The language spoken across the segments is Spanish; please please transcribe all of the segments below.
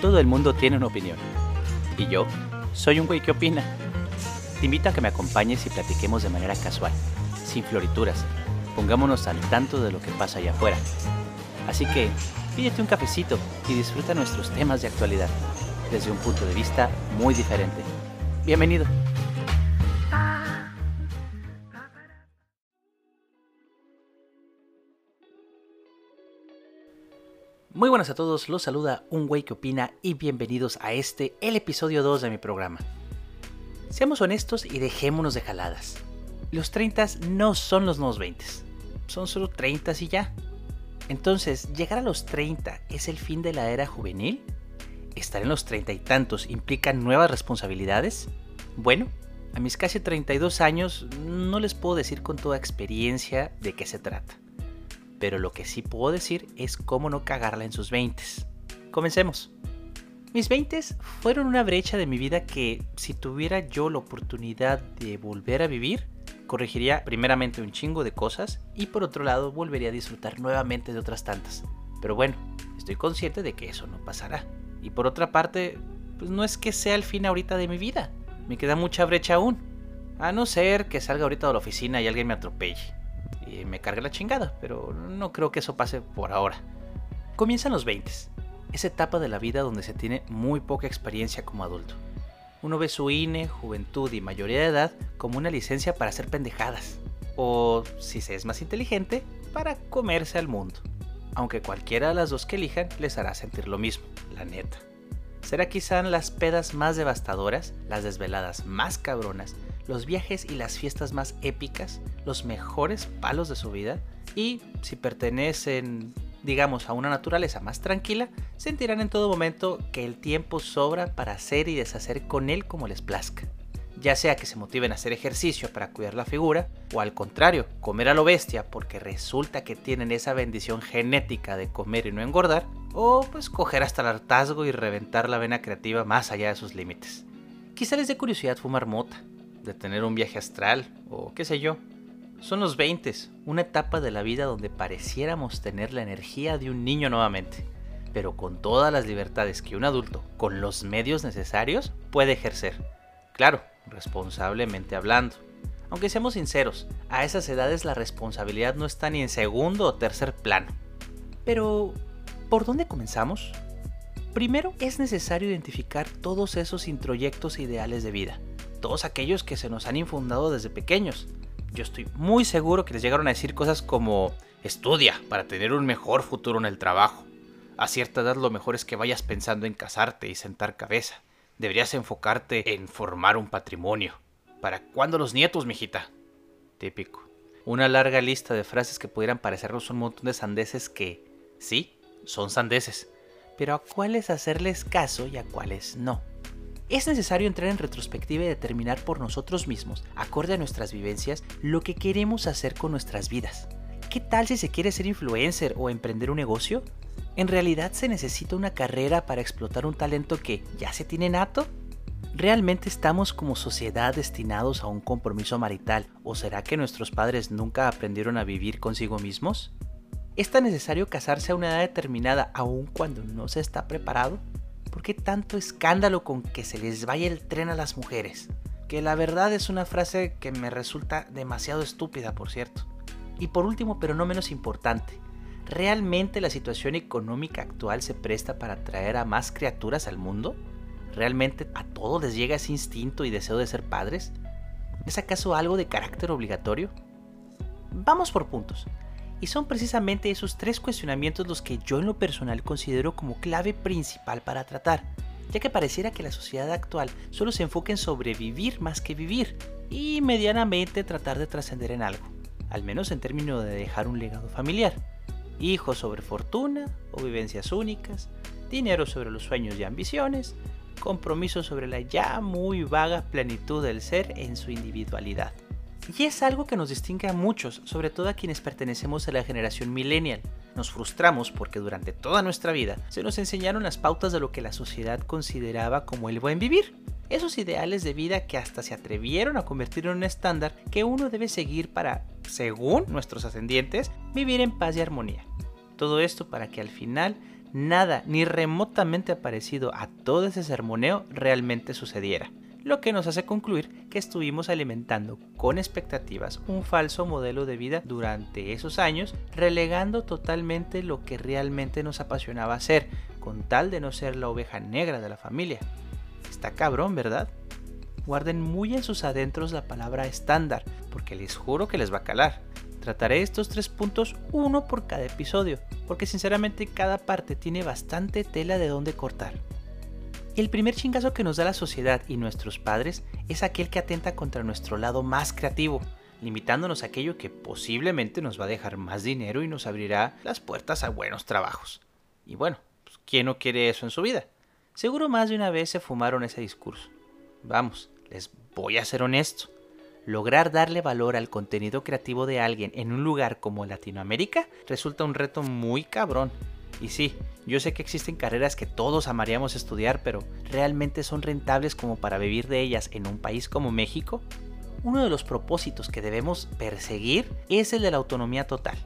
Todo el mundo tiene una opinión. Y yo soy un güey que opina. Te invito a que me acompañes y platiquemos de manera casual, sin florituras. Pongámonos al tanto de lo que pasa allá afuera. Así que pídete un cafecito y disfruta nuestros temas de actualidad desde un punto de vista muy diferente. Bienvenido. Muy buenas a todos, los saluda un güey que opina y bienvenidos a este, el episodio 2 de mi programa. Seamos honestos y dejémonos de jaladas. Los 30 no son los nuevos 20, son solo 30 y ya. Entonces, ¿llegar a los 30 es el fin de la era juvenil? ¿Estar en los 30 y tantos implica nuevas responsabilidades? Bueno, a mis casi 32 años no les puedo decir con toda experiencia de qué se trata pero lo que sí puedo decir es cómo no cagarla en sus 20. Comencemos. Mis 20 fueron una brecha de mi vida que si tuviera yo la oportunidad de volver a vivir, corregiría primeramente un chingo de cosas y por otro lado volvería a disfrutar nuevamente de otras tantas. Pero bueno, estoy consciente de que eso no pasará. Y por otra parte, pues no es que sea el fin ahorita de mi vida. Me queda mucha brecha aún. A no ser que salga ahorita de la oficina y alguien me atropelle y me cargue la chingada, pero no creo que eso pase por ahora. Comienzan los 20, esa etapa de la vida donde se tiene muy poca experiencia como adulto. Uno ve su INE, juventud y mayoría de edad como una licencia para hacer pendejadas, o si se es más inteligente, para comerse al mundo. Aunque cualquiera de las dos que elijan les hará sentir lo mismo, la neta. Será quizá las pedas más devastadoras, las desveladas más cabronas, los viajes y las fiestas más épicas, los mejores palos de su vida y si pertenecen digamos a una naturaleza más tranquila, sentirán en todo momento que el tiempo sobra para hacer y deshacer con él como les plazca. Ya sea que se motiven a hacer ejercicio para cuidar la figura, o al contrario, comer a lo bestia porque resulta que tienen esa bendición genética de comer y no engordar, o pues coger hasta el hartazgo y reventar la vena creativa más allá de sus límites. Quizá les dé curiosidad fumar mota, de tener un viaje astral o qué sé yo. Son los 20, una etapa de la vida donde pareciéramos tener la energía de un niño nuevamente, pero con todas las libertades que un adulto, con los medios necesarios, puede ejercer. Claro, responsablemente hablando. Aunque seamos sinceros, a esas edades la responsabilidad no está ni en segundo o tercer plano. Pero, ¿por dónde comenzamos? Primero es necesario identificar todos esos introyectos e ideales de vida todos aquellos que se nos han infundado desde pequeños. Yo estoy muy seguro que les llegaron a decir cosas como estudia para tener un mejor futuro en el trabajo. A cierta edad lo mejor es que vayas pensando en casarte y sentar cabeza. Deberías enfocarte en formar un patrimonio. ¿Para cuándo los nietos, mijita? Típico. Una larga lista de frases que pudieran parecernos un montón de sandeces que, sí, son sandeces, pero a cuáles hacerles caso y a cuáles no. Es necesario entrar en retrospectiva y determinar por nosotros mismos, acorde a nuestras vivencias, lo que queremos hacer con nuestras vidas. ¿Qué tal si se quiere ser influencer o emprender un negocio? ¿En realidad se necesita una carrera para explotar un talento que ya se tiene nato? ¿Realmente estamos como sociedad destinados a un compromiso marital o será que nuestros padres nunca aprendieron a vivir consigo mismos? ¿Es tan necesario casarse a una edad determinada aun cuando no se está preparado? ¿Por qué tanto escándalo con que se les vaya el tren a las mujeres? Que la verdad es una frase que me resulta demasiado estúpida, por cierto. Y por último, pero no menos importante, ¿realmente la situación económica actual se presta para traer a más criaturas al mundo? ¿Realmente a todos les llega ese instinto y deseo de ser padres? ¿Es acaso algo de carácter obligatorio? Vamos por puntos. Y son precisamente esos tres cuestionamientos los que yo en lo personal considero como clave principal para tratar, ya que pareciera que la sociedad actual solo se enfoca en sobrevivir más que vivir y medianamente tratar de trascender en algo, al menos en términos de dejar un legado familiar. Hijos sobre fortuna o vivencias únicas, dinero sobre los sueños y ambiciones, compromiso sobre la ya muy vaga plenitud del ser en su individualidad. Y es algo que nos distingue a muchos, sobre todo a quienes pertenecemos a la generación millennial. Nos frustramos porque durante toda nuestra vida se nos enseñaron las pautas de lo que la sociedad consideraba como el buen vivir. Esos ideales de vida que hasta se atrevieron a convertir en un estándar que uno debe seguir para, según nuestros ascendientes, vivir en paz y armonía. Todo esto para que al final nada ni remotamente parecido a todo ese sermoneo realmente sucediera lo que nos hace concluir que estuvimos alimentando con expectativas un falso modelo de vida durante esos años, relegando totalmente lo que realmente nos apasionaba hacer, con tal de no ser la oveja negra de la familia. Está cabrón, ¿verdad? Guarden muy en sus adentros la palabra estándar, porque les juro que les va a calar. Trataré estos tres puntos uno por cada episodio, porque sinceramente cada parte tiene bastante tela de donde cortar. El primer chingazo que nos da la sociedad y nuestros padres es aquel que atenta contra nuestro lado más creativo, limitándonos a aquello que posiblemente nos va a dejar más dinero y nos abrirá las puertas a buenos trabajos. Y bueno, pues, ¿quién no quiere eso en su vida? Seguro más de una vez se fumaron ese discurso. Vamos, les voy a ser honesto. Lograr darle valor al contenido creativo de alguien en un lugar como Latinoamérica resulta un reto muy cabrón y sí, yo sé que existen carreras que todos amaríamos estudiar, pero ¿realmente son rentables como para vivir de ellas en un país como México? Uno de los propósitos que debemos perseguir es el de la autonomía total.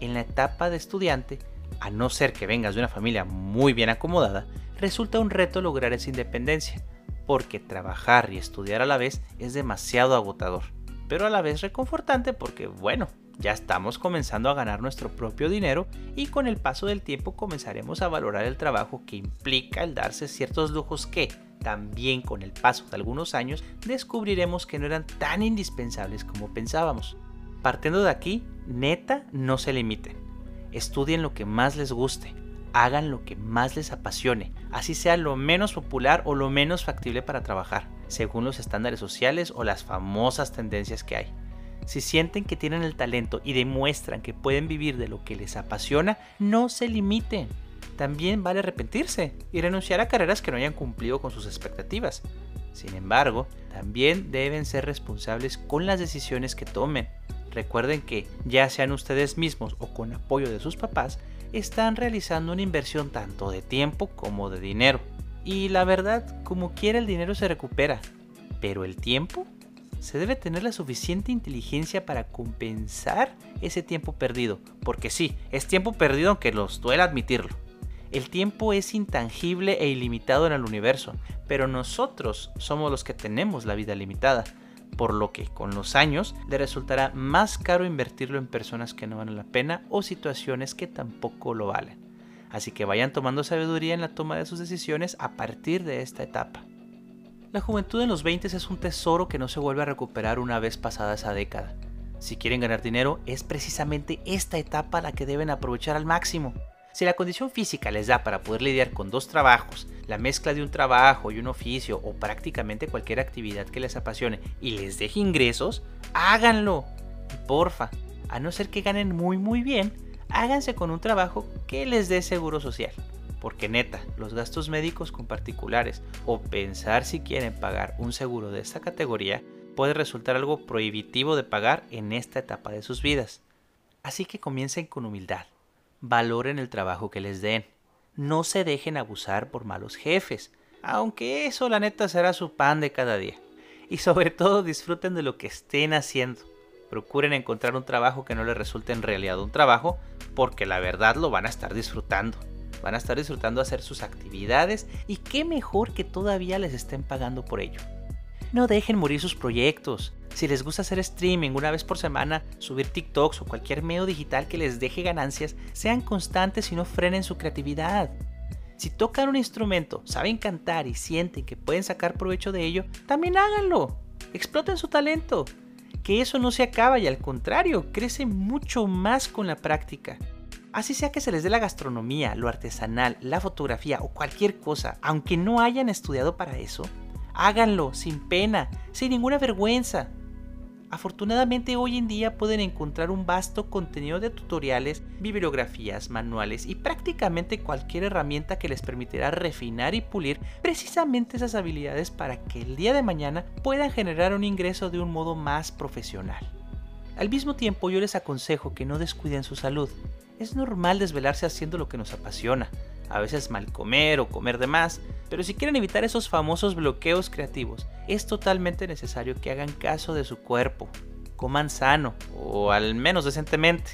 En la etapa de estudiante, a no ser que vengas de una familia muy bien acomodada, resulta un reto lograr esa independencia, porque trabajar y estudiar a la vez es demasiado agotador, pero a la vez reconfortante porque, bueno, ya estamos comenzando a ganar nuestro propio dinero y con el paso del tiempo comenzaremos a valorar el trabajo que implica el darse ciertos lujos que, también con el paso de algunos años, descubriremos que no eran tan indispensables como pensábamos. Partiendo de aquí, neta, no se limiten. Estudien lo que más les guste, hagan lo que más les apasione, así sea lo menos popular o lo menos factible para trabajar, según los estándares sociales o las famosas tendencias que hay. Si sienten que tienen el talento y demuestran que pueden vivir de lo que les apasiona, no se limiten. También vale arrepentirse y renunciar a carreras que no hayan cumplido con sus expectativas. Sin embargo, también deben ser responsables con las decisiones que tomen. Recuerden que, ya sean ustedes mismos o con apoyo de sus papás, están realizando una inversión tanto de tiempo como de dinero. Y la verdad, como quiera el dinero se recupera, pero el tiempo se debe tener la suficiente inteligencia para compensar ese tiempo perdido. Porque sí, es tiempo perdido aunque nos duele admitirlo. El tiempo es intangible e ilimitado en el universo, pero nosotros somos los que tenemos la vida limitada, por lo que con los años le resultará más caro invertirlo en personas que no valen la pena o situaciones que tampoco lo valen. Así que vayan tomando sabiduría en la toma de sus decisiones a partir de esta etapa. La juventud en los 20 es un tesoro que no se vuelve a recuperar una vez pasada esa década. Si quieren ganar dinero, es precisamente esta etapa la que deben aprovechar al máximo. Si la condición física les da para poder lidiar con dos trabajos, la mezcla de un trabajo y un oficio o prácticamente cualquier actividad que les apasione y les deje ingresos, háganlo. Y porfa, a no ser que ganen muy muy bien, háganse con un trabajo que les dé seguro social porque neta, los gastos médicos con particulares o pensar si quieren pagar un seguro de esta categoría puede resultar algo prohibitivo de pagar en esta etapa de sus vidas. Así que comiencen con humildad, valoren el trabajo que les den, no se dejen abusar por malos jefes, aunque eso la neta será su pan de cada día. Y sobre todo disfruten de lo que estén haciendo. Procuren encontrar un trabajo que no les resulte en realidad un trabajo, porque la verdad lo van a estar disfrutando van a estar disfrutando hacer sus actividades y qué mejor que todavía les estén pagando por ello. No dejen morir sus proyectos. Si les gusta hacer streaming una vez por semana, subir TikToks o cualquier medio digital que les deje ganancias, sean constantes y no frenen su creatividad. Si tocan un instrumento, saben cantar y sienten que pueden sacar provecho de ello, también háganlo. Exploten su talento. Que eso no se acaba y al contrario, crece mucho más con la práctica. Así sea que se les dé la gastronomía, lo artesanal, la fotografía o cualquier cosa, aunque no hayan estudiado para eso, háganlo sin pena, sin ninguna vergüenza. Afortunadamente hoy en día pueden encontrar un vasto contenido de tutoriales, bibliografías, manuales y prácticamente cualquier herramienta que les permitirá refinar y pulir precisamente esas habilidades para que el día de mañana puedan generar un ingreso de un modo más profesional. Al mismo tiempo yo les aconsejo que no descuiden su salud, es normal desvelarse haciendo lo que nos apasiona, a veces mal comer o comer de más, pero si quieren evitar esos famosos bloqueos creativos, es totalmente necesario que hagan caso de su cuerpo, coman sano o al menos decentemente,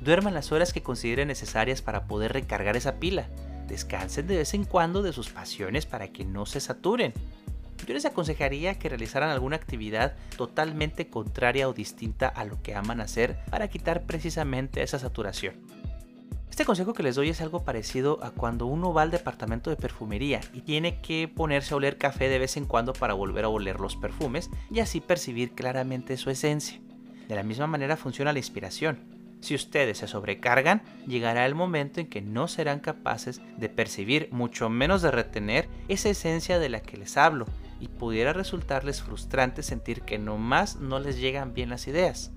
duerman las horas que consideren necesarias para poder recargar esa pila Descansen de vez en cuando de sus pasiones para que no se saturen. Yo les aconsejaría que realizaran alguna actividad totalmente contraria o distinta a lo que aman hacer para quitar precisamente esa saturación. Este consejo que les doy es algo parecido a cuando uno va al departamento de perfumería y tiene que ponerse a oler café de vez en cuando para volver a oler los perfumes y así percibir claramente su esencia. De la misma manera funciona la inspiración. Si ustedes se sobrecargan, llegará el momento en que no serán capaces de percibir, mucho menos de retener, esa esencia de la que les hablo, y pudiera resultarles frustrante sentir que nomás no les llegan bien las ideas.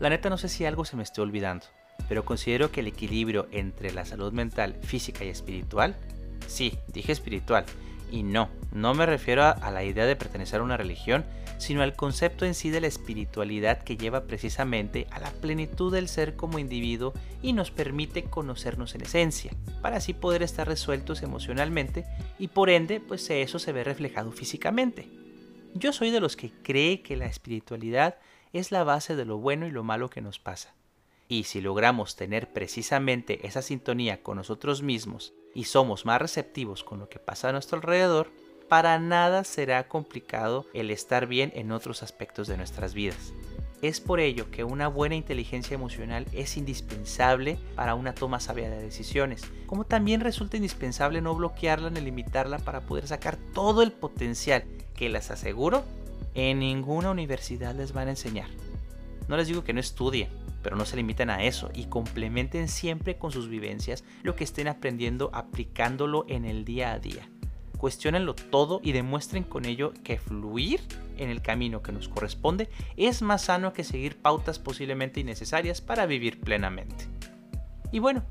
La neta no sé si algo se me esté olvidando pero considero que el equilibrio entre la salud mental, física y espiritual, sí, dije espiritual, y no, no me refiero a, la idea de pertenecer a una religión, sino al concepto en sí de la espiritualidad que lleva precisamente a la plenitud del ser como individuo y nos permite conocernos en esencia, para así poder estar resueltos emocionalmente y por ende, pues eso se ve reflejado físicamente. Yo soy de los que cree que la espiritualidad es la base de lo bueno y lo malo que nos pasa. Y si logramos tener precisamente esa sintonía con nosotros mismos y somos más receptivos con lo que pasa a nuestro alrededor, para nada será complicado el estar bien en otros aspectos de nuestras vidas. Es por ello que una buena inteligencia emocional es indispensable para una toma sabia de decisiones, como también resulta indispensable no bloquearla ni limitarla para poder sacar todo el potencial que les aseguro en ninguna universidad les van a enseñar. No les digo que no estudien, pero no se limiten a eso y complementen siempre con sus vivencias lo que estén aprendiendo aplicándolo en el día a día. Cuestionenlo todo y demuestren con ello que fluir en el camino que nos corresponde es más sano que seguir pautas posiblemente innecesarias para vivir plenamente. Y bueno,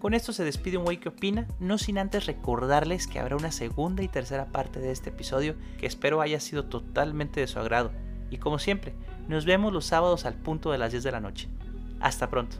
con esto se despide un güey que opina, no sin antes recordarles que habrá una segunda y tercera parte de este episodio que espero haya sido totalmente de su agrado. Y como siempre, nos vemos los sábados al punto de las 10 de la noche. Hasta pronto.